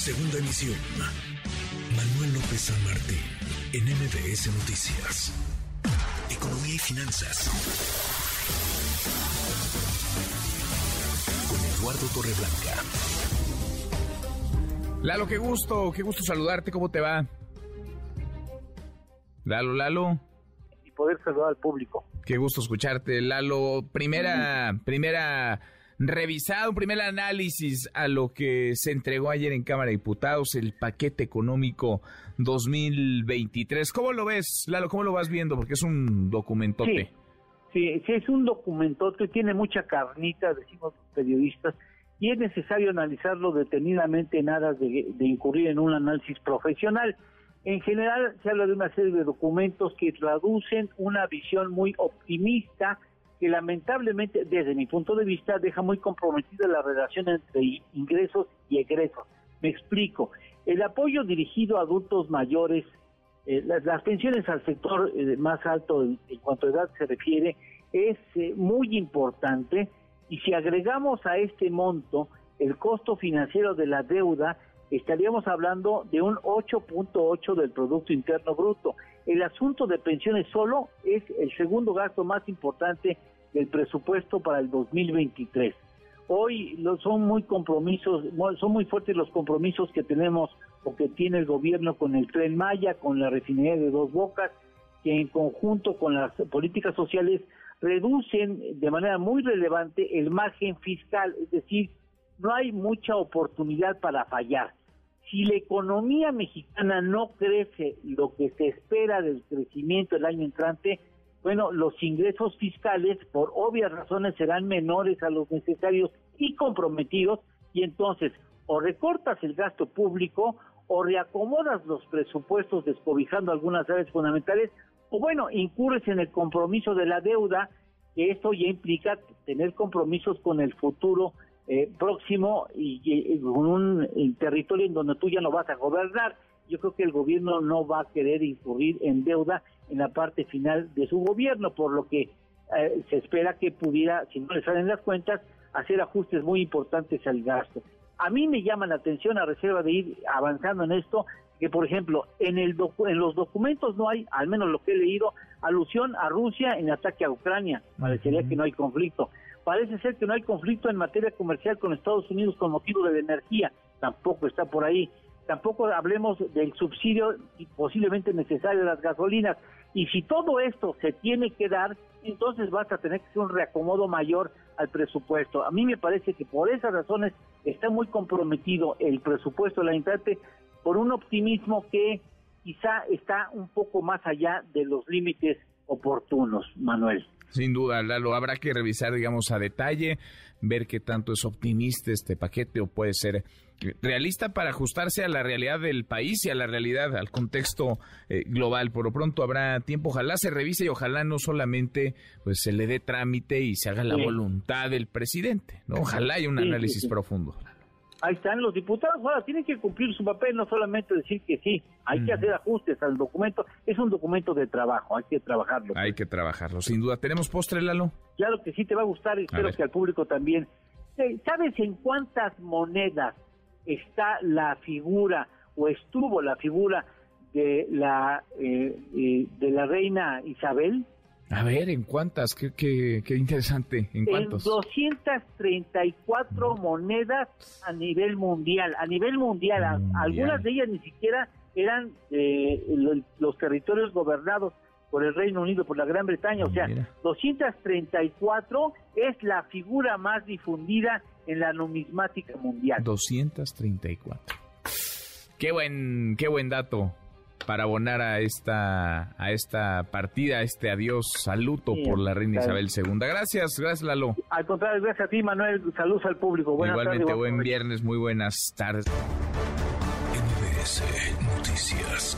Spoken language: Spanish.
Segunda emisión. Manuel López San Martín, en MBS Noticias. Economía y finanzas. Con Eduardo Torreblanca. Lalo, qué gusto, qué gusto saludarte, ¿cómo te va? Lalo, Lalo. Y poder saludar al público. Qué gusto escucharte, Lalo. Primera, primera revisado, un primer análisis a lo que se entregó ayer en Cámara de Diputados, el paquete económico 2023. ¿Cómo lo ves, Lalo? ¿Cómo lo vas viendo? Porque es un documentote. Sí, sí, es un documentote, tiene mucha carnita, decimos los periodistas, y es necesario analizarlo detenidamente, nada de, de incurrir en un análisis profesional. En general se habla de una serie de documentos que traducen una visión muy optimista que lamentablemente, desde mi punto de vista, deja muy comprometida la relación entre ingresos y egresos. Me explico. El apoyo dirigido a adultos mayores, eh, las, pensiones al sector eh, más alto en, cuanto a edad se refiere, es eh, muy importante y si agregamos a este monto el costo financiero de la deuda, estaríamos hablando de un 8.8 del Producto Interno Bruto. El asunto de pensiones solo es el segundo gasto más importante del presupuesto para el 2023. Hoy son muy compromisos, son muy fuertes los compromisos que tenemos o que tiene el gobierno con el Tren Maya, con la refinería de Dos Bocas, que en conjunto con las políticas sociales reducen de manera muy relevante el margen fiscal, es decir, no hay mucha oportunidad para fallar. Si la economía mexicana no crece lo que se espera del crecimiento el año entrante, bueno, los ingresos fiscales por obvias razones serán menores a los necesarios y comprometidos y entonces o recortas el gasto público o reacomodas los presupuestos descobijando algunas áreas fundamentales o bueno, incurres en el compromiso de la deuda, que esto ya implica tener compromisos con el futuro eh, próximo y, con un territorio en donde tú ya no vas a gobernar. Yo creo que el gobierno no va a querer incurrir en deuda en la parte final de su gobierno, por lo que eh, se espera que pudiera, si no le salen las cuentas, hacer ajustes muy importantes al gasto. A mí me llama la atención, a reserva de ir avanzando en esto, que por ejemplo, en, el en los documentos no hay, al menos lo que he leído, alusión a Rusia en ataque a Ucrania. Parecería que no hay conflicto. Parece ser que no hay conflicto en materia comercial con Estados Unidos con motivo de la energía. Tampoco está por ahí. Tampoco hablemos del subsidio posiblemente necesario de las gasolinas. Y si todo esto se tiene que dar, entonces vas a tener que hacer un reacomodo mayor al presupuesto. A mí me parece que por esas razones está muy comprometido el presupuesto de la Intrate por un optimismo que quizá está un poco más allá de los límites oportunos, Manuel. Sin duda, Lalo, habrá que revisar, digamos, a detalle, ver qué tanto es optimista este paquete o puede ser realista para ajustarse a la realidad del país y a la realidad, al contexto eh, global. Por lo pronto habrá tiempo, ojalá se revise y ojalá no solamente pues se le dé trámite y se haga la voluntad del presidente, ¿no? Ojalá haya un análisis profundo. Ahí están los diputados, ahora tienen que cumplir su papel, no solamente decir que sí, hay que hacer ajustes al documento, es un documento de trabajo, hay que trabajarlo. Hay que trabajarlo, sin duda. ¿Tenemos postre, Lalo? Claro que sí, te va a gustar y espero que al público también. ¿Sabes en cuántas monedas está la figura o estuvo la figura de la eh, eh, de la reina Isabel. A ver, ¿en cuántas? Qué, qué, qué interesante. ¿En cuántos? En 234 monedas a nivel mundial. A nivel mundial, algunas de ellas ni siquiera eran eh, los territorios gobernados por el Reino Unido, por la Gran Bretaña. O sea, 234 es la figura más difundida en la numismática mundial. 234. Qué buen, qué buen dato para abonar a esta, a esta partida, a este adiós, saludo por la reina Isabel II. Gracias, gracias Lalo. Al contrario, gracias a ti Manuel, saludos al público. Buenas Igualmente, buen viernes, muy buenas tardes. Noticias.